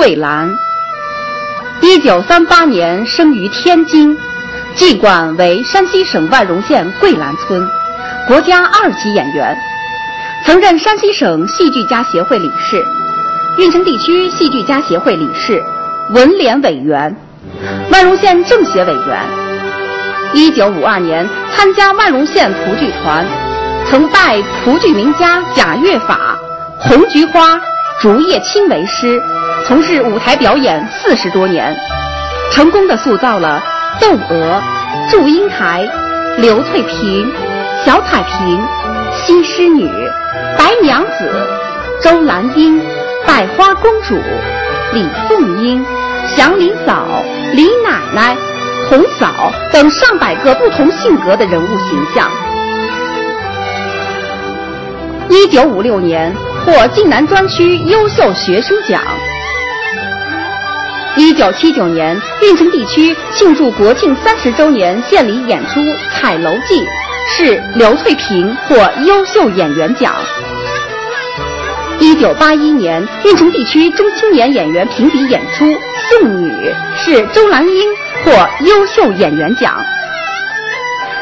桂兰。一九三八年生于天津，籍贯为山西省万荣县桂兰村，国家二级演员，曾任山西省戏剧家协会理事、运城地区戏剧家协会理事、文联委员、万荣县政协委员。一九五二年参加万荣县蒲剧团，曾拜蒲剧名家贾月法、红菊花、竹叶青为师。从事舞台表演四十多年，成功的塑造了窦娥、祝英台、刘翠萍、小彩萍、西施女、白娘子、周兰英、百花公主、李凤英、祥林嫂、李奶奶、红嫂等上百个不同性格的人物形象。一九五六年获晋南专区优秀学生奖。一九七九年，运城地区庆祝国庆三十周年献礼演出《彩楼记》，是刘翠萍获优秀演员奖。一九八一年，运城地区中青年演员评比演出《送女》，是周兰英获优秀演员奖。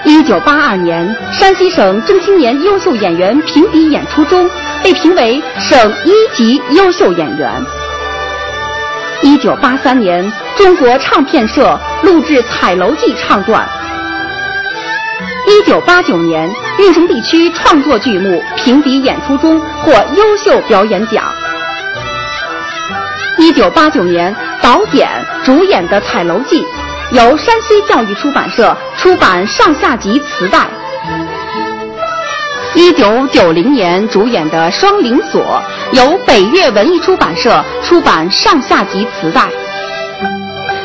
一九八二年，山西省中青年优秀演员评比演出中，被评为省一级优秀演员。一九八三年，中国唱片社录制《彩楼记》唱段。一九八九年，运城地区创作剧目评比演出中获优秀表演奖。一九八九年，导演主演的《彩楼记》由山西教育出版社出版上下集磁带。一九九零年主演的《双灵锁》由北岳文艺出版社出版上下集磁带。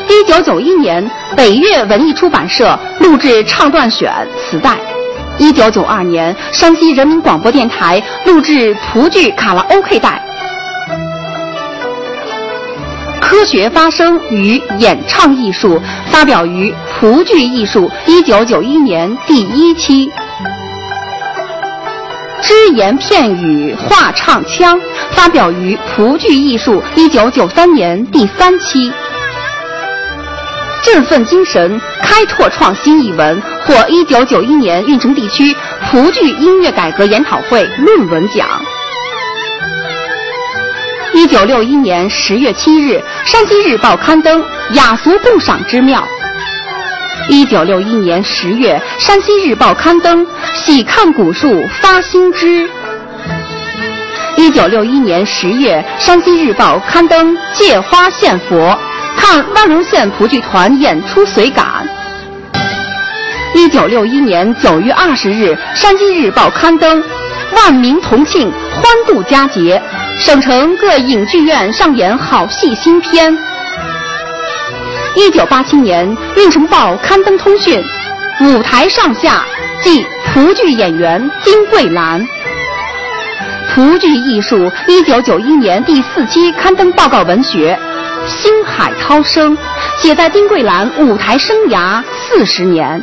一九九一年，北岳文艺出版社录制唱段选磁带。一九九二年，山西人民广播电台录制蒲剧卡拉 OK 带。科学发声与演唱艺术发表于《蒲剧艺术》一九九一年第一期。只言片语话唱腔发表于《蒲剧艺术》一九九三年第三期。振奋精神，开拓创新一文获一九九一年运城地区蒲剧音乐改革研讨会论文奖。一九六一年十月七日，《山西日报》刊登雅俗共赏之妙。一九六一年十月，《山西日报》刊登“喜看古树发新枝”。一九六一年十月，《山西日报》刊登“借花献佛，看万荣县蒲剧团演出随感”。一九六一年九月二十日，《山西日报》刊登“万民同庆，欢度佳节，省城各影剧院上演好戏新片”。一九八七年，《运城报》刊登通讯：舞台上下即蒲剧演员丁桂兰。蒲剧艺术一九九一年第四期刊登报告文学《星海涛声》，写在丁桂兰舞台生涯四十年。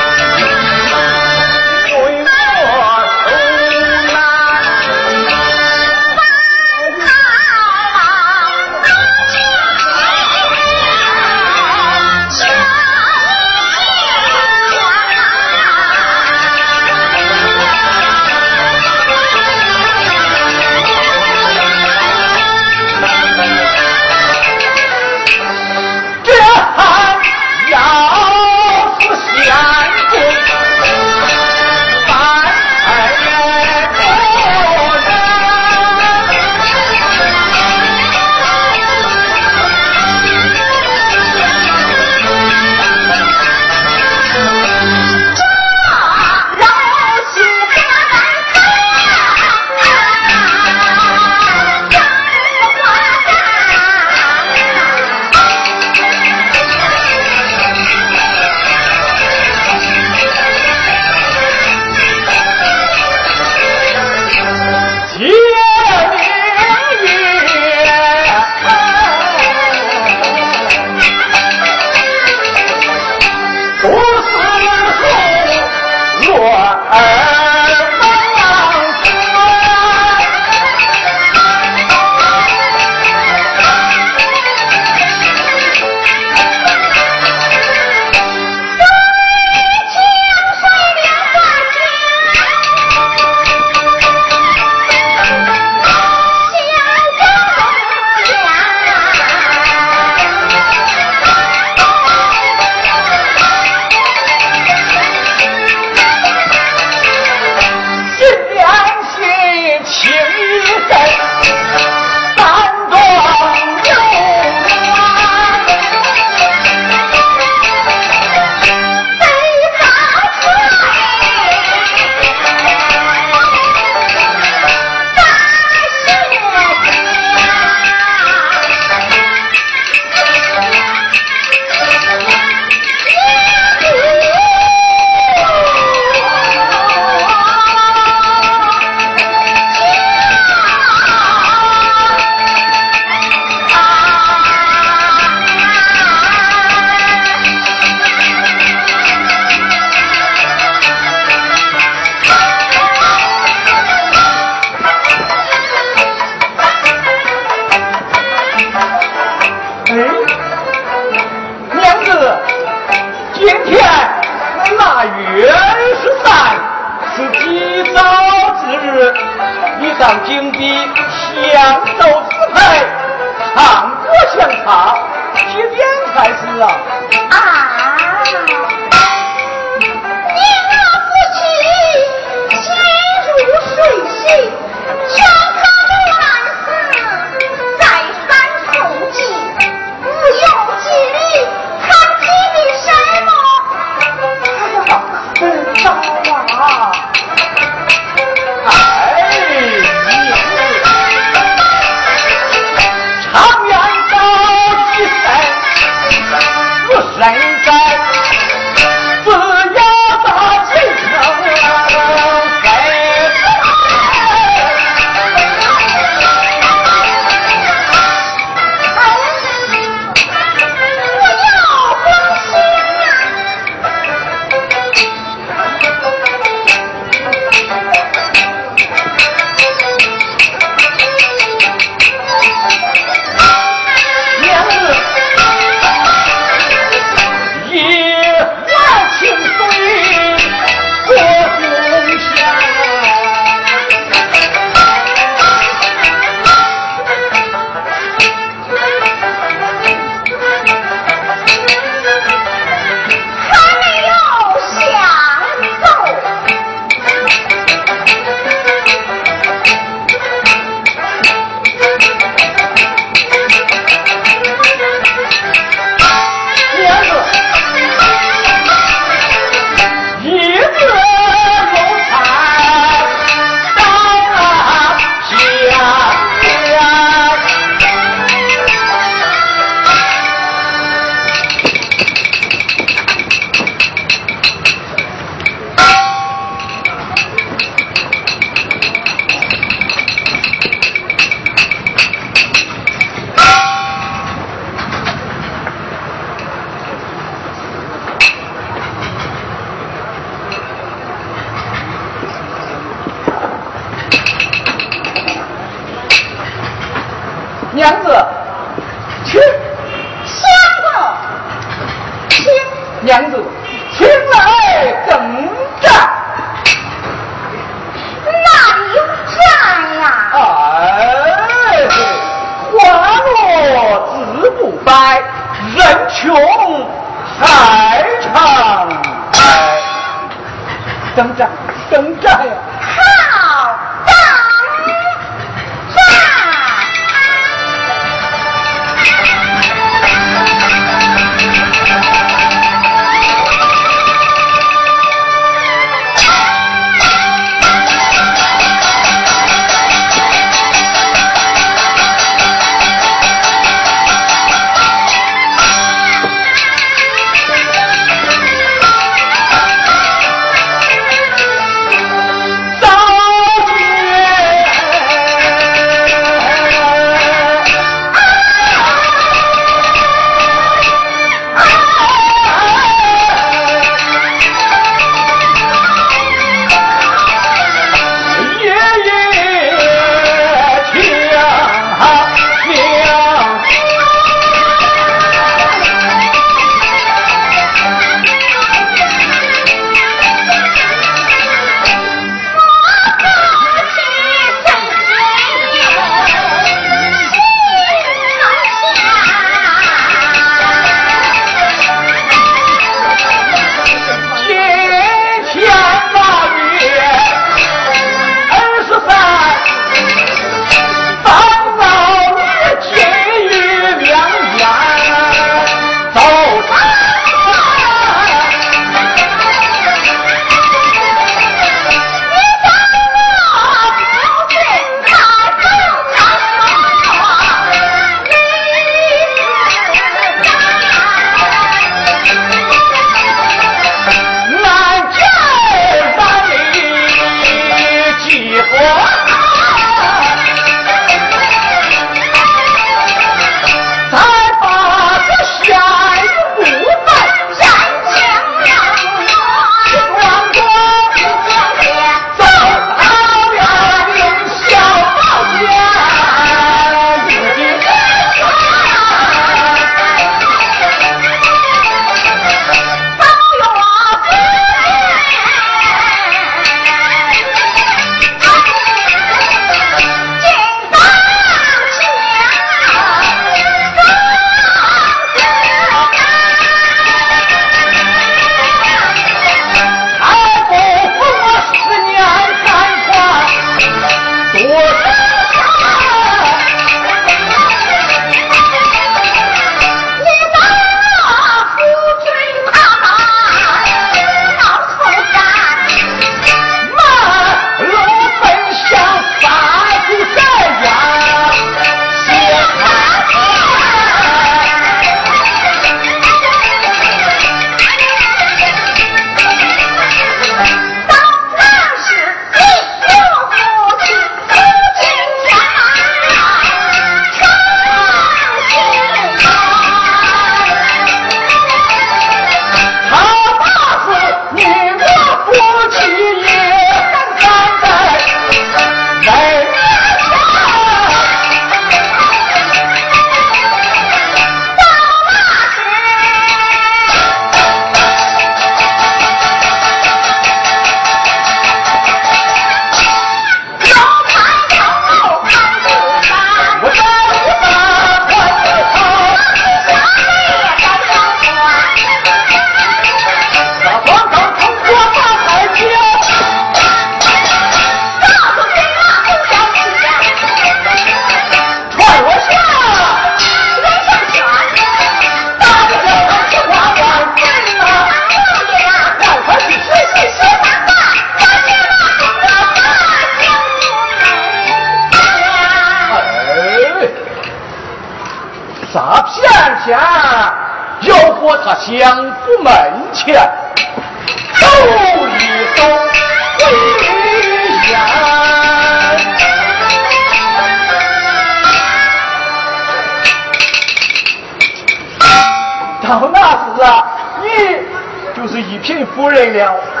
就是一品夫人了。可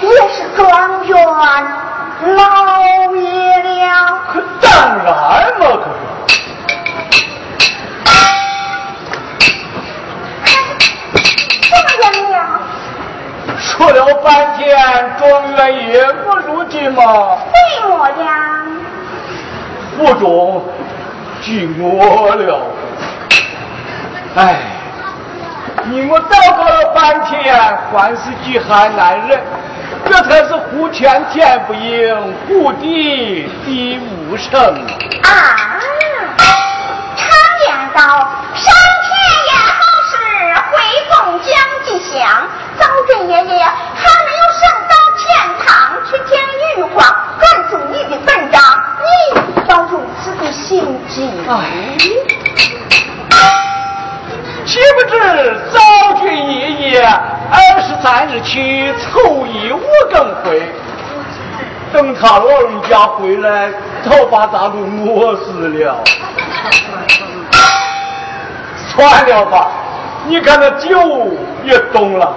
你也是状元老爷了。可当然嘛，可是。说了半天，状元爷不如今嘛。对么样？府中寂寞了。哎，你我祷告了半天，还是饥寒难忍。这才是呼天天不应，呼地地无声。啊！常言道，上天言好事，回凤将吉祥。早春爷爷还没有升到天堂去见玉皇，赶住你的本章，你倒如此的心急。哎，岂不知早君爷爷二十三日起凑一五更回，等他老人家回来，早把咱都饿死了。算了吧，你看那酒也冻了。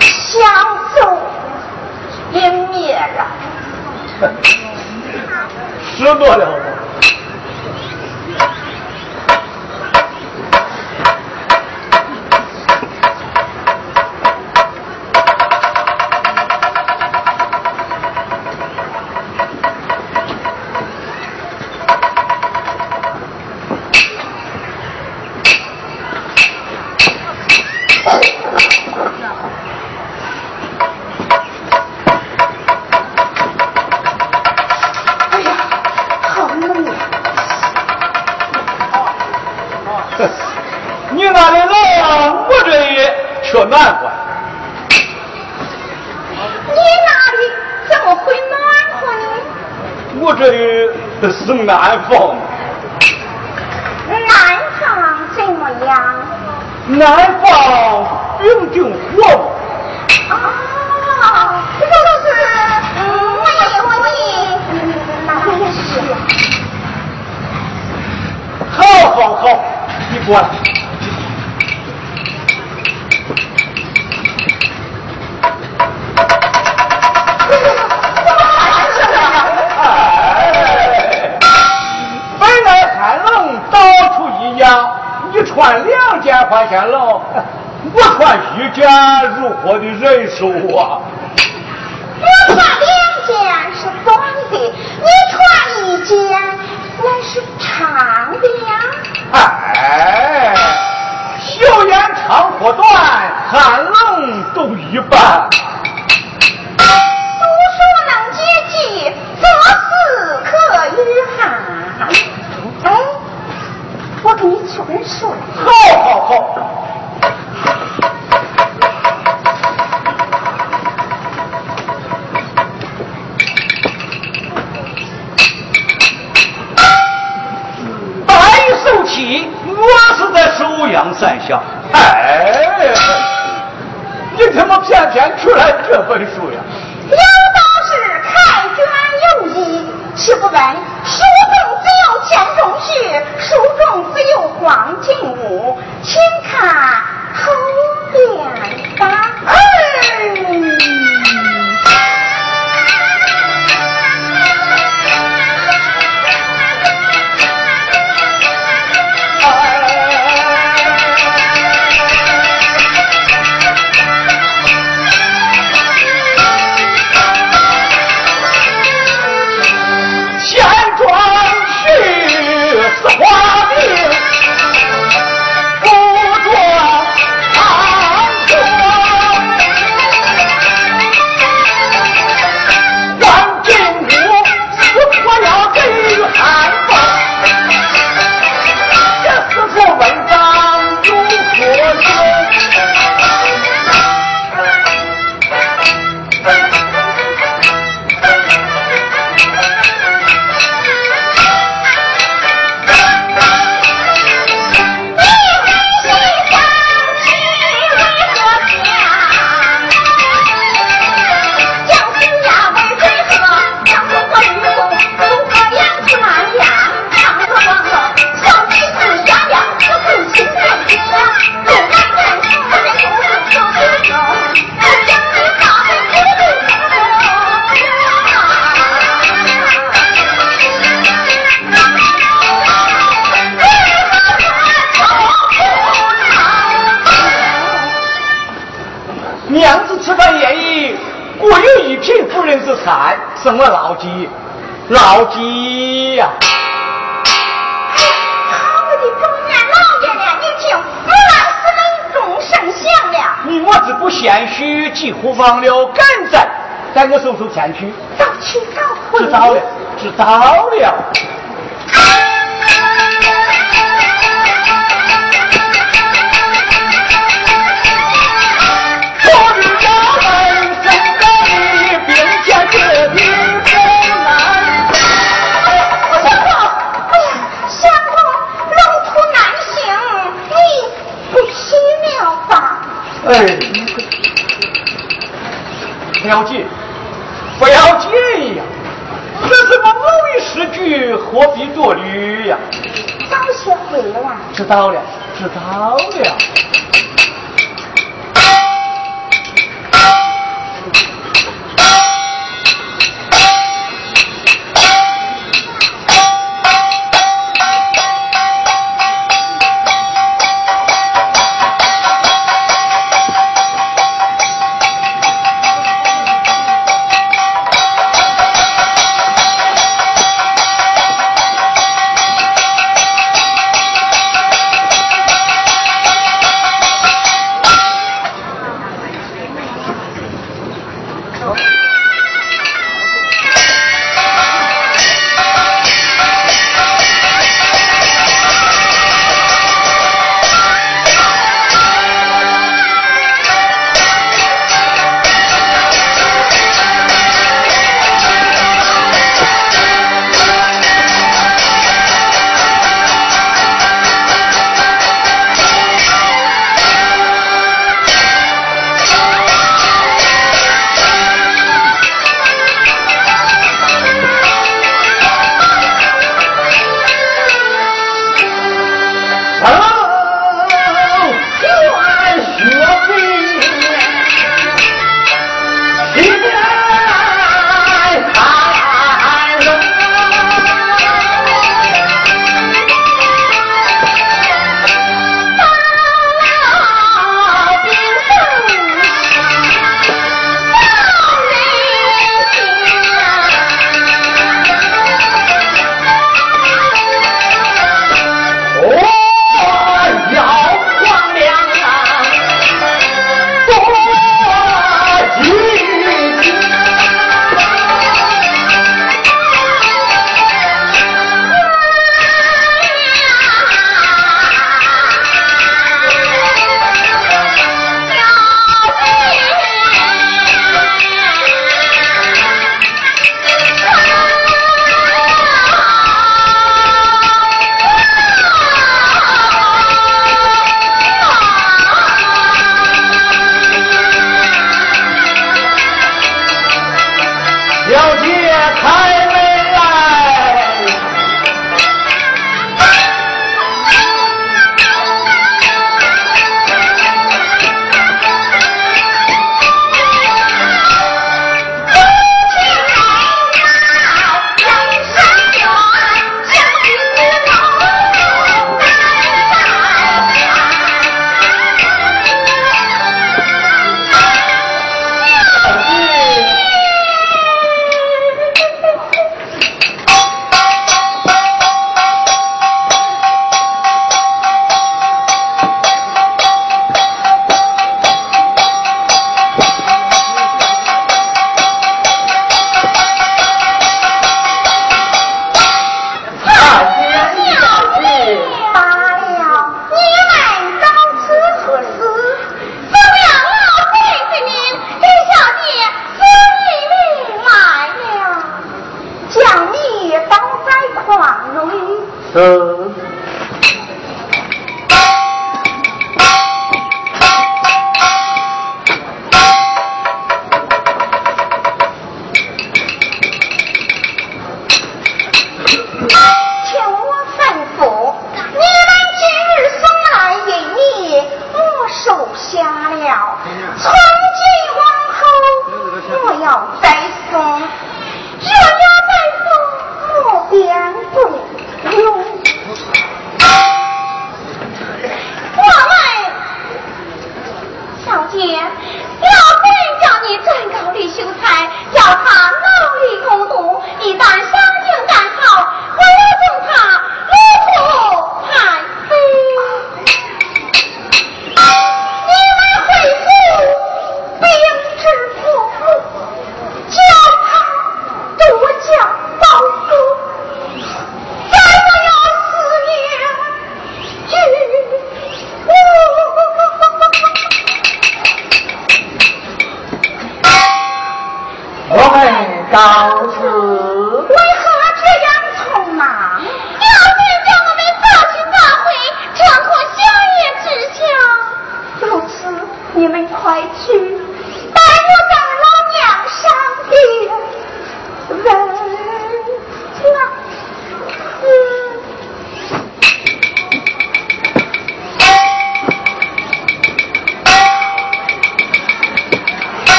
香烛也灭了。十多了一品不认识菜，什么老鸡？老鸡呀！好的中年老爷了，你听，是了。你我子不贤虚，几乎忘了赶在，带我手手前去。早去早回。知道了，知道了。哎，不要紧，不要紧呀！这什么偶遇时局，何必多虑呀？早学会了。知道了，知道了。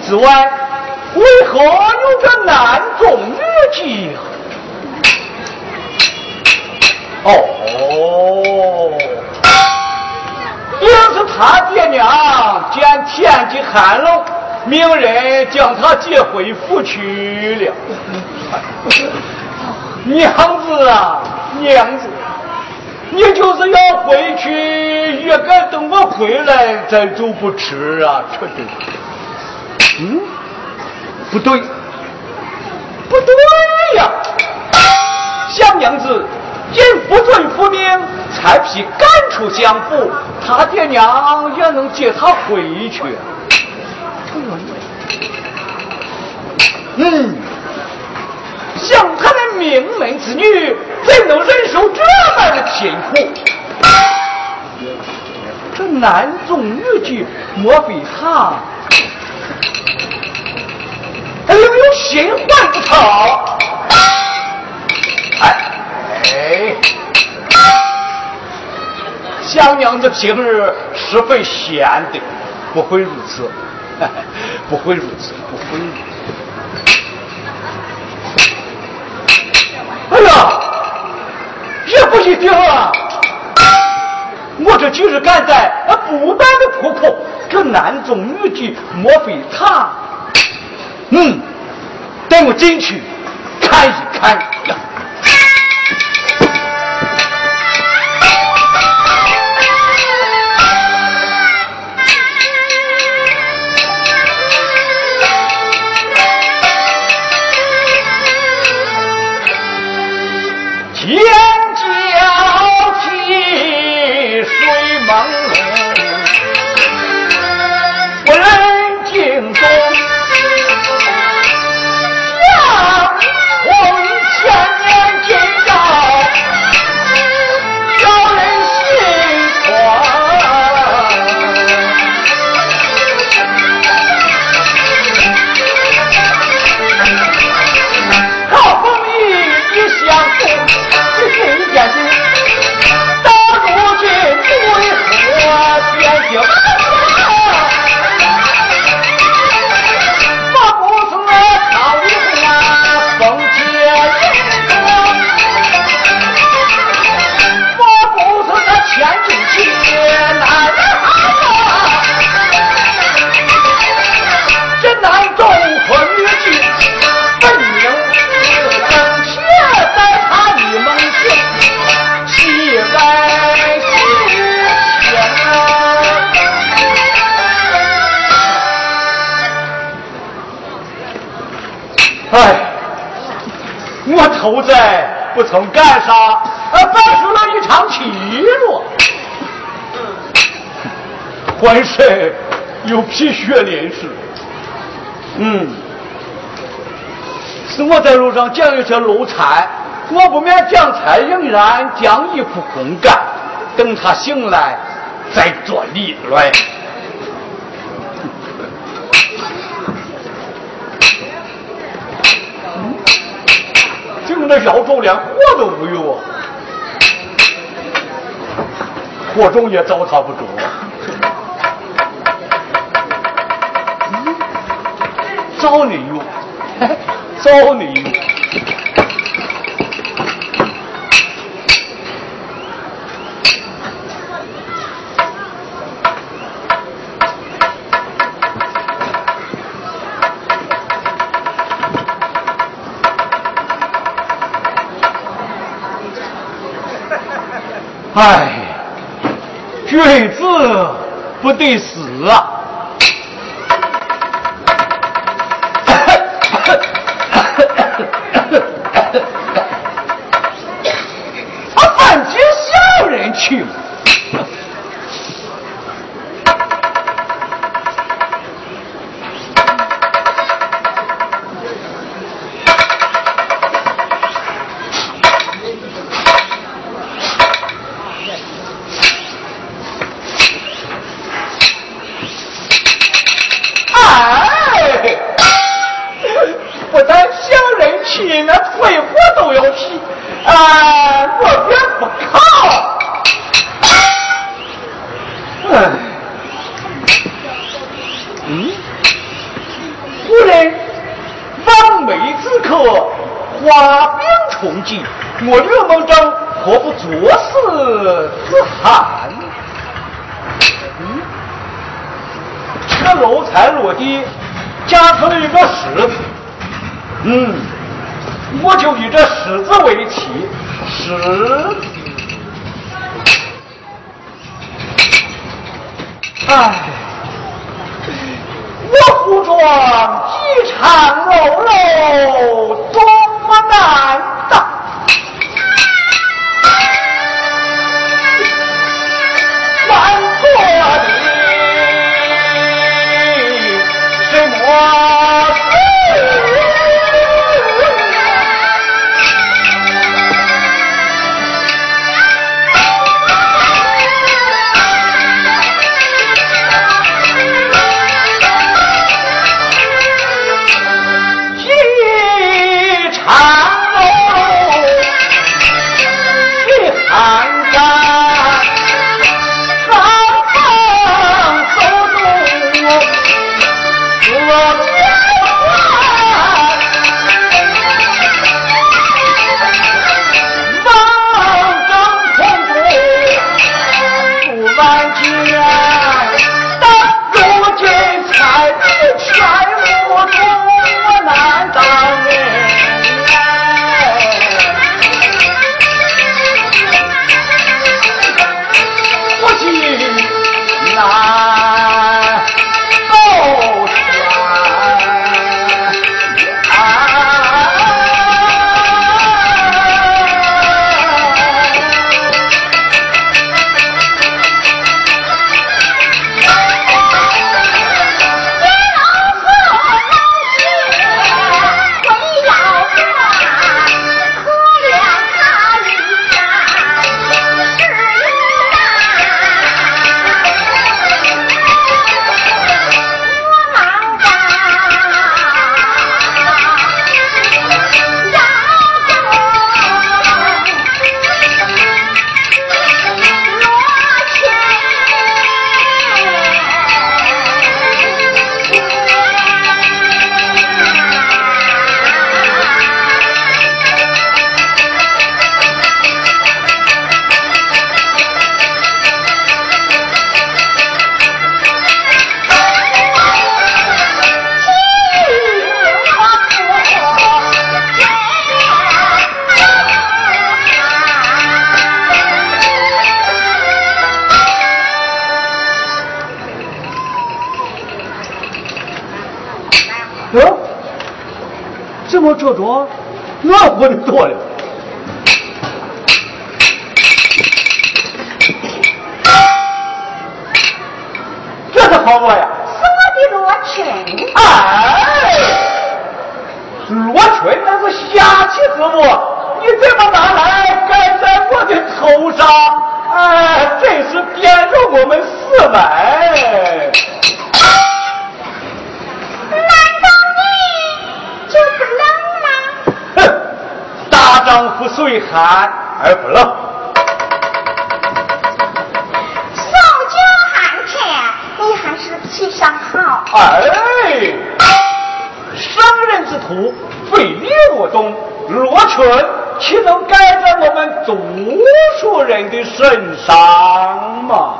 之外，为何有这男中女妓？哦，定是他爹娘见天气寒冷，命人将他接回府去了。娘子啊，娘子，你就是要回去，也该等我回来再走不迟啊，这是。嗯，不对，不对呀！小娘子因不遵父命，才批赶出相府，他爹娘也能接他回去。嗯，像他的名门之女，怎能忍受这般的辛苦？这男中女妓，莫非他？还有没有新欢不成？哎哎，想娘子平日十分贤德，不会如此，不会如此，不会如此。哎呀，也不一定啊！我这今日赶在不丹的破口，这男中女妓，莫非他？嗯，带我进去看一看。后在不曾干啥，而摆出了一场气落，浑身有皮血淋湿。嗯，是我在路上捡了些漏菜，我不免将菜仍然，将衣服烘干，等他醒来再做理论。连火都没有啊，火种也糟蹋不住。找你用，找你用。哎，君子不得死啊。商人之徒非礼我中罗裙岂能盖在我们读书人的身上嘛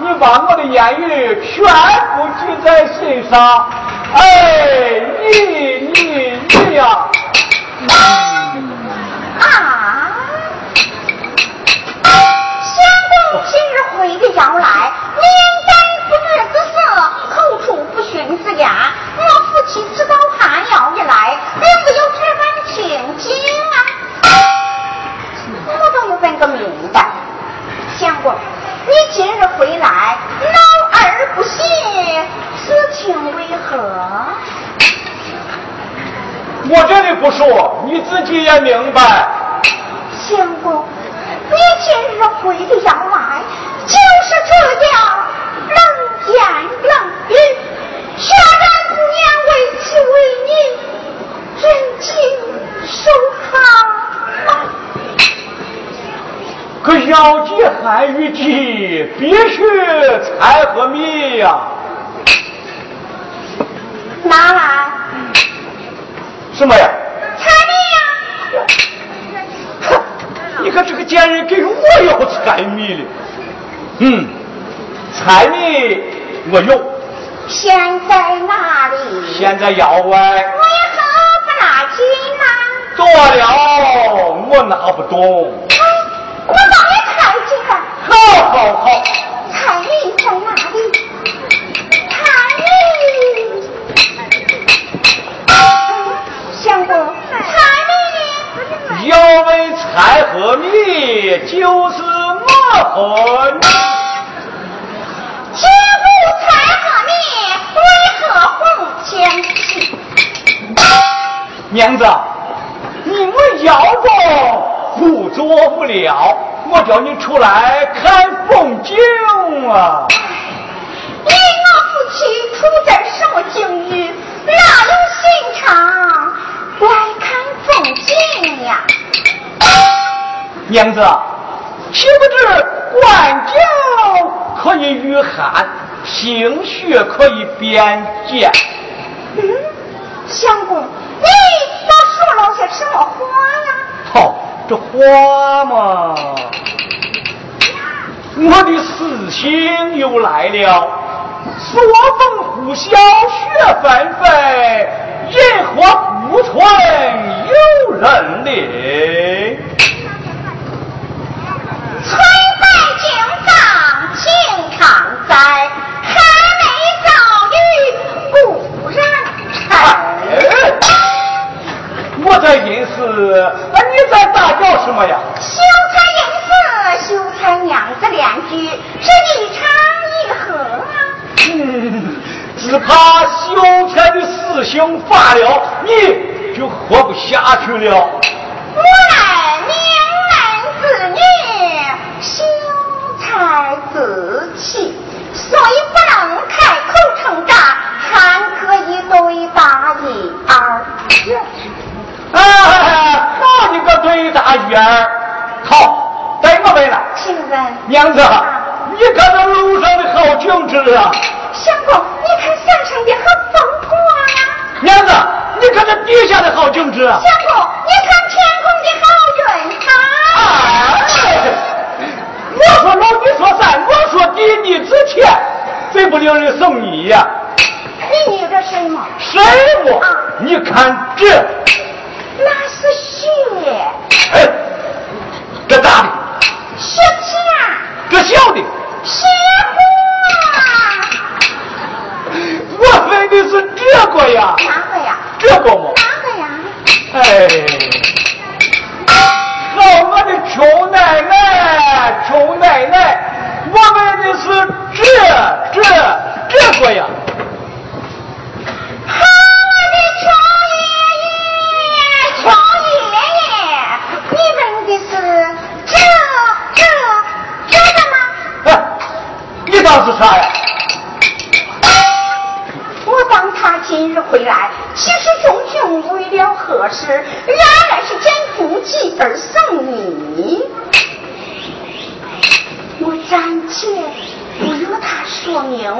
你把我的言语全部记在心上。哎，你你你呀！啊！相公今日回的要来，面带不悦之色，口出不逊之言。我夫妻知道他要一来，并没有这般情景啊！我倒要问个明白，相公，你今日回来，老二不喜，此情为何？我这里不说，你自己也明白。相公，你今日回的要来，就是这样冷言冷语，全然不念为其为你，人情守好。可要计汉语计，必须菜和米呀、拿来什么呀？彩米呀！哼，你看这个贱人给我要菜米了。嗯，彩米我有，现在哪里？现在窑外。我也可不拿紧呐。多了，我拿不动。哎，我帮你开几个。好好好，彩米在哪要问菜和米，就是我和你。切不菜和米，为何红相去？娘子，你们窑中不做不了，我叫你出来看风景啊。你我夫妻出在什么境遇？哪有心肠来看风景呀？娘子，岂不知官教可以御寒，兴学可以变简。嗯，相公，你都说了些什么话呀？好，这话嘛，我的私心又来了。所风呼啸雪纷飞，人何不存有人领。翠柏敬上情常在，寒梅早雨故人哎。我在吟诗，你在大叫什么呀？秀才应是秀才娘子两句，是一唱一和啊！嗯，只怕秀才的死性发了，你就活不下去了。我乃名门之女，秀才自弃，所以不能开口称诈，还可以对答一二。哎，好你个对大鱼儿！好，带我问了。请问娘子，你看这路上的好景致啊！相公，你看山上的好风光啊！娘子，你看这地下的好景致啊！相公，你看天空的好云彩。哎，我说老，你说三，我说地，你值钱，最不令人送你呀、你捏着什么？什么？你看这，那是血，哎，这大的，雪片。哪个呀？这个嘛。哪个呀？哎，好，我的穷奶奶，穷奶奶，我问的是这这这个呀。好，我的穷爷爷，穷爷爷，你问的是这这这个吗？哎，你当是啥呀？我当他来，其实种种为了何事？原来是捡古籍而送你。我暂且不由他说明，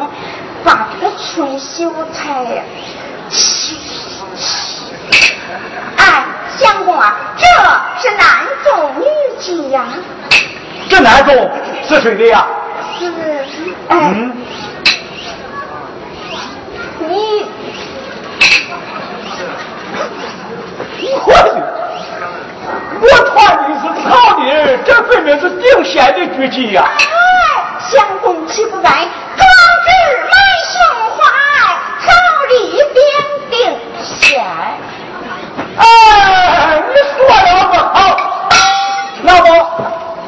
把这个春秀才，哎，相公啊，这是男中女妓呀、这男中是谁的呀？是，哎，嗯，你我的，我穿的是草的，这分明是定县的剧集呀。哎，相公岂不在？壮志满胸怀，草里边定县。哎，你说了不好，那么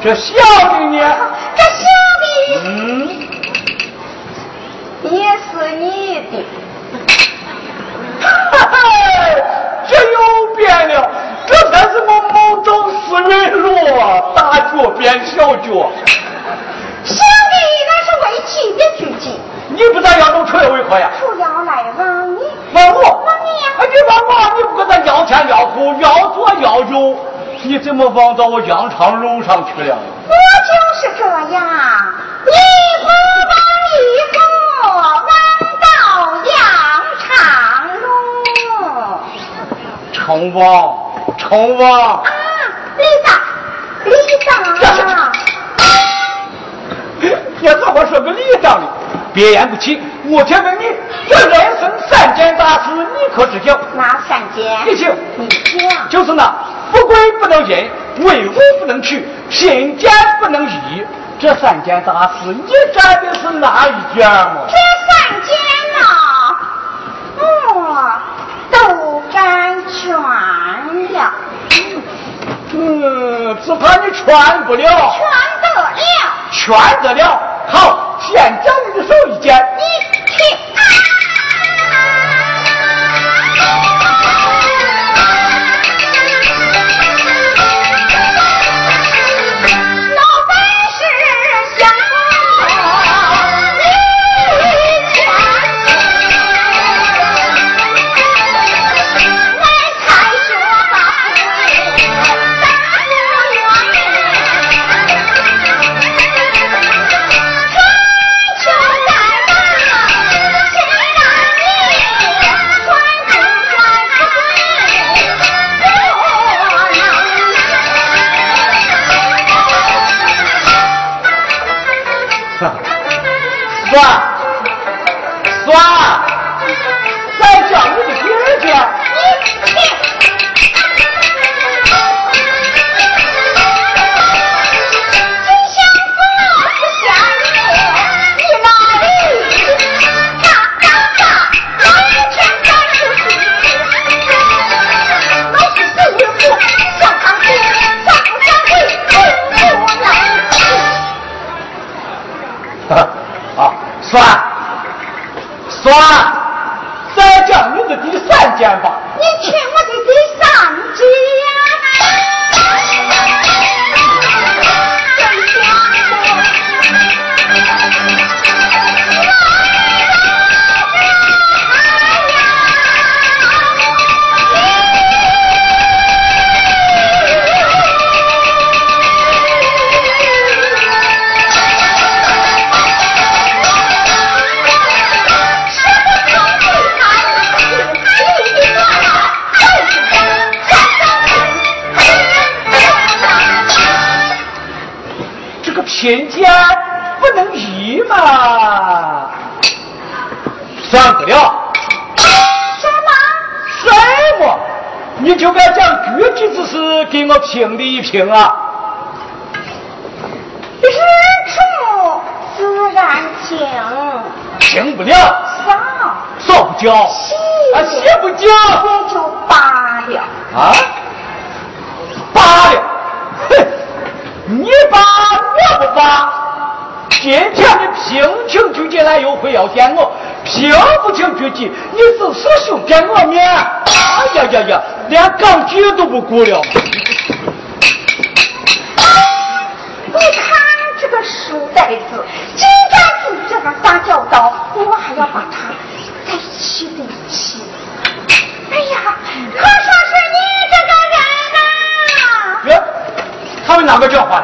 这小的呢？这小的嗯，也是你的，哈哈，这又变了，这才是我梦中四人路，大脚变小脚。小弟那是为妻的举籍，你不咋要弄出来为何呀？主要来望你。问我，问你呀哎，你问我，你不跟他要钱要苦要左要右，你怎么忘到我羊肠楼上去了？我就是这样，一步往一步，称王，称王。啊，李大，李大，你怎么说个礼章呢？别言不起，我请问你，这人生三件大事，你可知晓？哪三件？你请，你讲。就是那富贵不能淫，威武不能屈，贫贱不能移。这三件大事，你占的是哪一件嘛？这三件呐，我都敢全了，嗯，只怕你穿不了。全得了。穿得了。好，先将你的手一剪。你听。评理一评啊！日出自然晴，评不了，少说不不交？啊，洗不交也就罢了。啊？罢了，哼！你罢我不罢。今天你平情举进来又会要见我，平不清举进，你是死兄见我面？哎呀呀呀，连钢举都不顾了。我还要把他再气一气。哎呀，可说是你这个人呐！他们哪个叫唤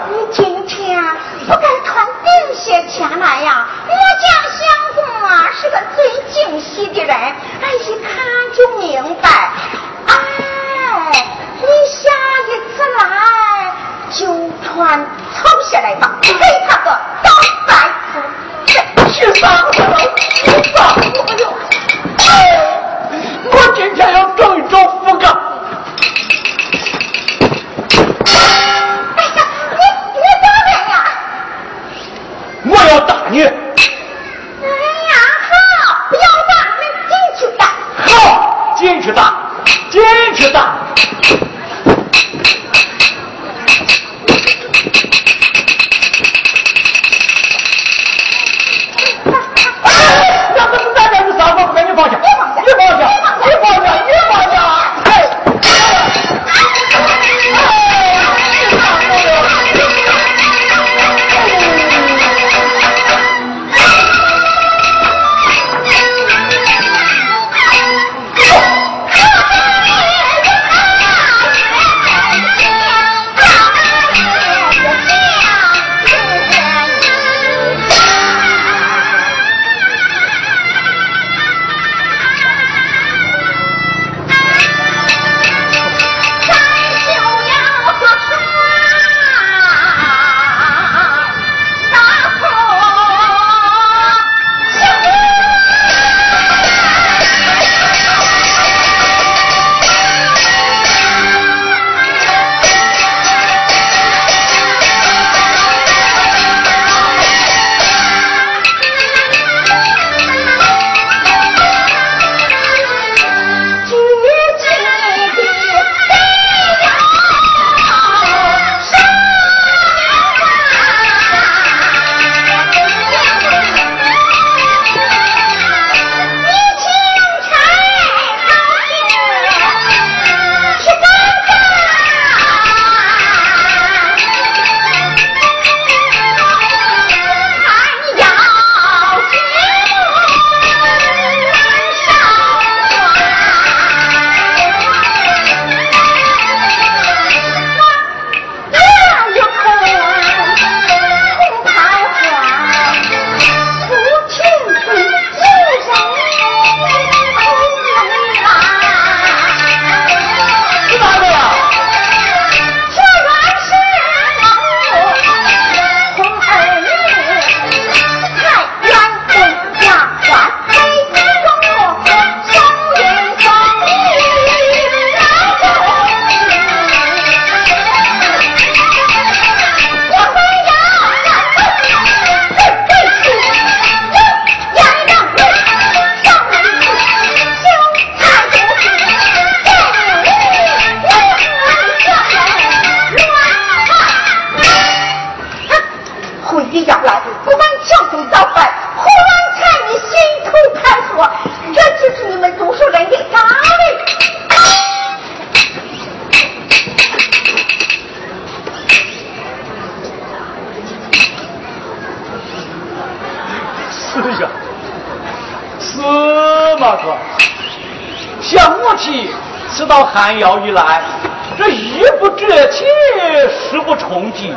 食不充饥，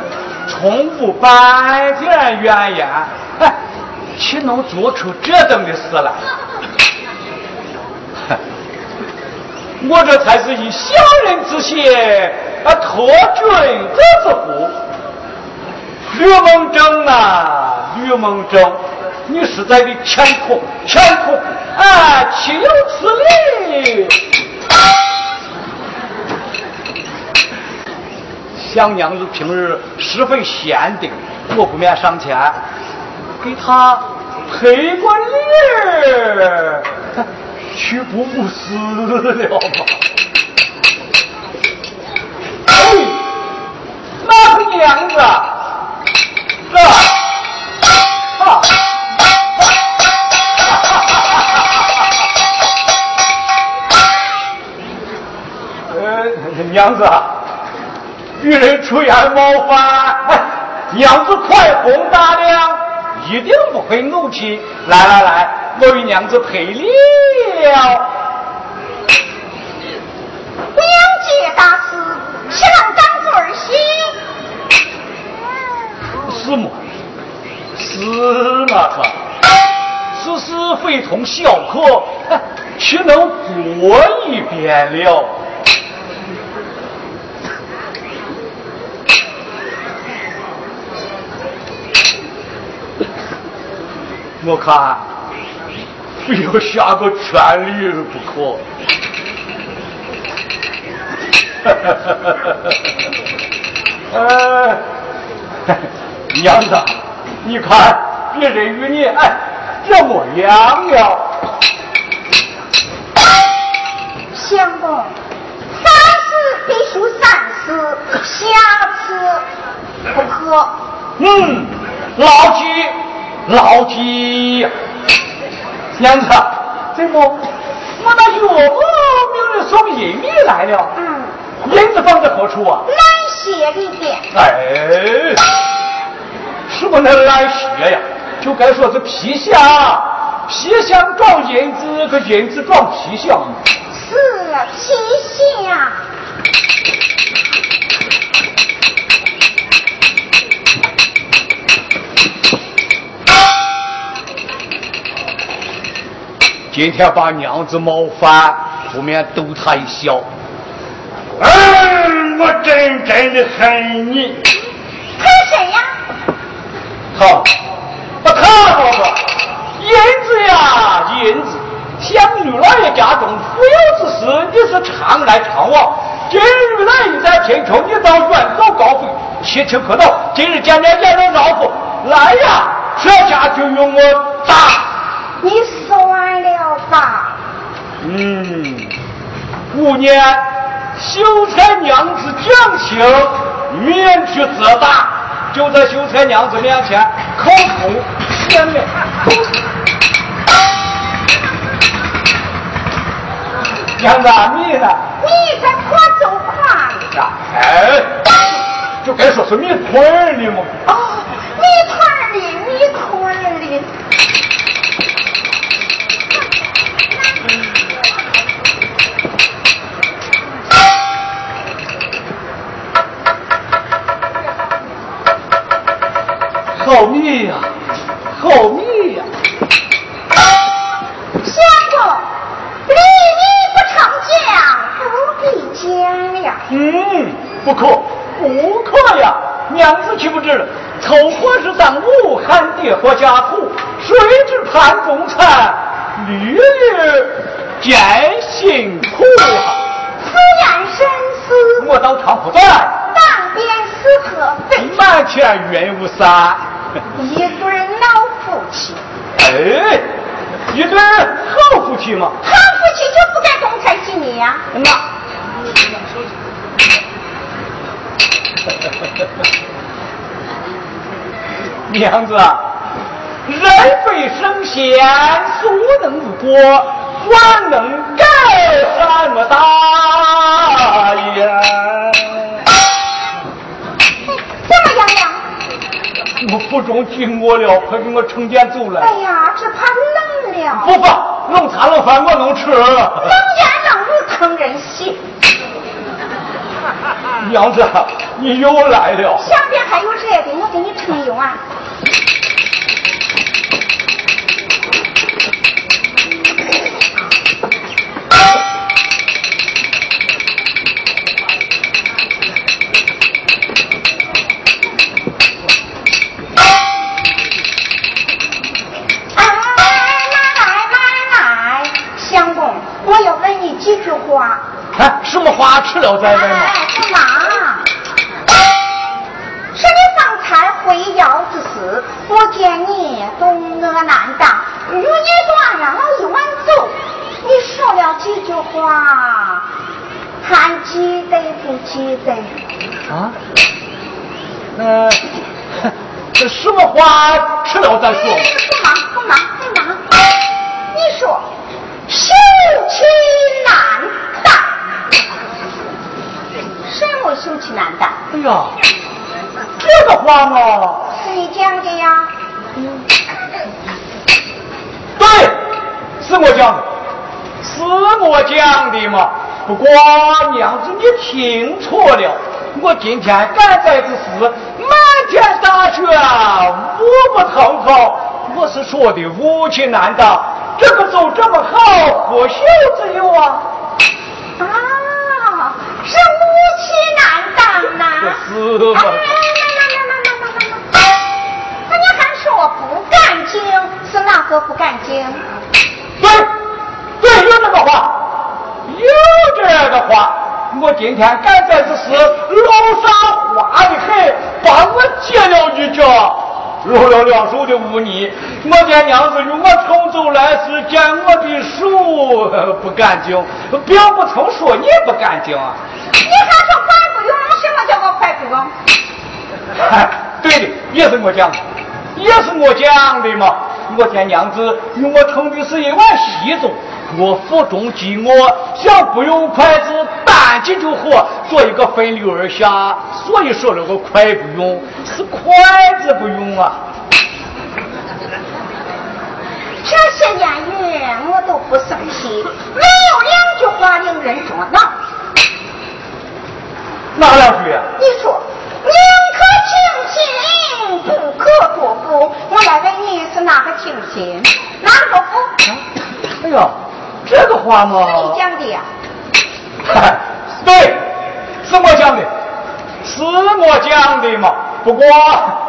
从无半点怨言。哎，岂能做出这等的事来？我这才是以小人之心啊托君子之福。吕蒙正啊，吕蒙正，你实在的欠妥，欠妥！啊，岂有此理！想娘子平日十分贤德，我不免上前给她赔个礼儿。屈不死了吧？哎，那个娘子？是吧？啊！娘子，遇人出言冒犯，娘子快哄大量，一定不会怒气。来来来，我与娘子赔了。娘姐大师，岂能当儿媳？是么？是那个，此事非同小可，岂能过一遍了？我看非要下个全力不可。呃，娘子，你看别人与你哎这么样了。相公，三思必须三思，下次不可。嗯，牢记，牢记呀。娘子，怎么我那岳母命人送银米来了？嗯，银子放在何处啊？难写里边。哎，什么能来学呀？就该说是皮箱，皮箱装银子，可银子装皮箱。是皮箱。今天把娘子冒犯，不免逗她一笑。嗯，我真真的恨你。恨谁呀？他，我他老子银子呀，银子，想女老爷家中富有之事，你是常来常往。今日来一在贫穷，你倒远走高飞，切切可道。今日见面见着老夫，来呀，这家就用我打。你算了吧。嗯，五年秀才娘子讲情，面去责打，就在秀才娘子面前口吐血面。娘子，你呢？你这可走快呀，哎，就该说是米团儿的嘛。哦，米团儿的，米团好米呀，好米呀！相公，礼你不成讲，不必讲了。嗯，不可，不可呀！娘子岂不知，凑合是当午，喊爹或家土，谁知盘中餐，粒粒皆辛苦啊！此言深思，我倒常不在，当便是何非？满天云雾散。一对老夫妻，哎，一对好夫妻嘛。好夫妻就不该东猜西你呀、那，娘子，人非圣贤，孰能无过？万能干什么大呀？怎么样呀？我不中听我了，快给我盛点走来。哎呀，只怕冷了。不怕，弄茶冷饭我能吃。冷眼冷语坑人心，娘子，你又来了。下边还有热的，我给你盛油啊。哎，什么话吃了再问嘛？哎，干嘛？是你方才回窑之时，我见你东阿难当，与你断了一碗粥，你说了几句话，还记得不记得？啊？那 这什么话吃了再说。不忙不忙，对，是我讲的，是我讲的嘛。不过娘子你听错了，我今天干这个事，满天大雪，雾不腾腾。我是说的武器难当，这个走这么好，何休之有啊？啊，是武器难当呐！是嘛？那你还说不干净，是哪个不干净？对，对，有这个话，有这个话。我今天干这子事，老上花的很，把我接了一脚，落了两手的污泥。我见娘子与我同走来时，见我的手不干净，并不曾说你不干净啊。你还说快不用？什么叫我快不用？嗨，对的，也是我讲的，也是我讲的嘛。我见娘子与我同的是一碗稀粥，我腹中饥饿，想不用筷子端起就喝，做一个分流而下，所以说了个筷不用，是筷子不用啊。这些言语我都不生气，没有两句话令人作恼。哪两句？你说宁可清心，不可多福。我来问你是哪个亲戚，哪个福？哎呦，这个话嘛，是你讲的呀？嗨，对，是我讲的，是我讲的嘛。不过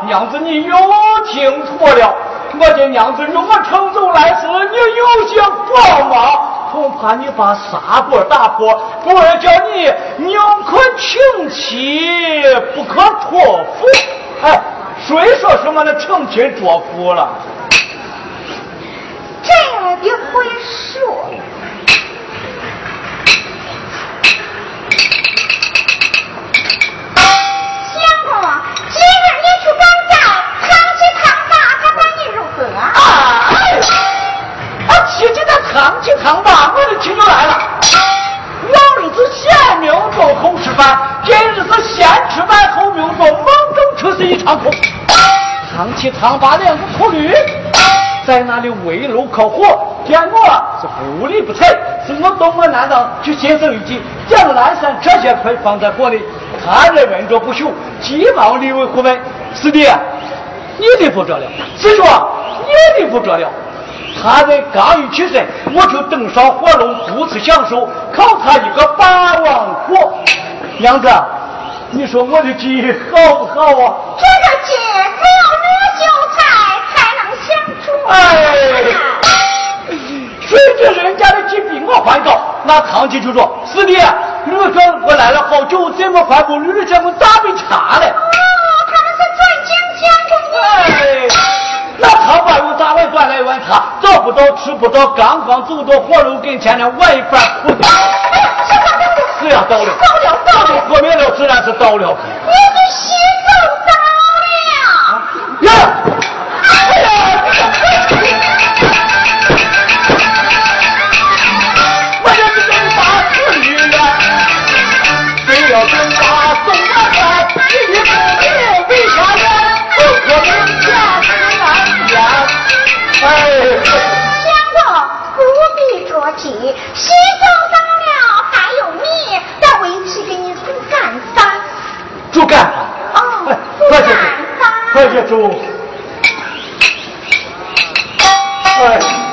娘子你又听错了。我见娘子与我乘舟来时，你有些慌忙，恐怕你把砂锅打破。不儿叫你宁可请妻，不可托付。哎，谁说什么那成亲作福了？真的会说。相公，今日你去赶寨，堂吉堂大，他待你如何？啊！啊，提起那扛起扛把，我的亲就来了。往日子先命做后吃饭，今日是先吃饭后命做，梦中出是一场空。扛起扛把两个秃驴，在那里围炉烤火，见我是不理不睬，是我东我南当去先生一计，将南山这些块放在火里，他人闻着不休，急忙立为虎问：师弟，你的不着了，师兄，你的不着了。他人刚一起身，我就登上火炉，独自享受，烤他一个霸王火。娘子，你说我的鸡好不好啊？这个鸡只有热韭菜才能相处。哎，谁知人家的鸡比我还高？那堂吉就说：“师弟，我说我来了好久，怎么还不绿这么大杯茶嘞？”哦，他们是专讲相公的。哎，那他把用大碗端来一碗茶，找不到吃不到，刚刚走到火炉跟前呢，碗一饭苦的。是呀，到了，到了到了喝面了，自然是到了。你的喜走到了。呀，哎呀！我这是呀，送我家，你的不明为啥呀？不可能。相公不必着急，稀粥干了还有面，待回去给你煮干饭。煮干饭。哦，快些，快些煮。哎。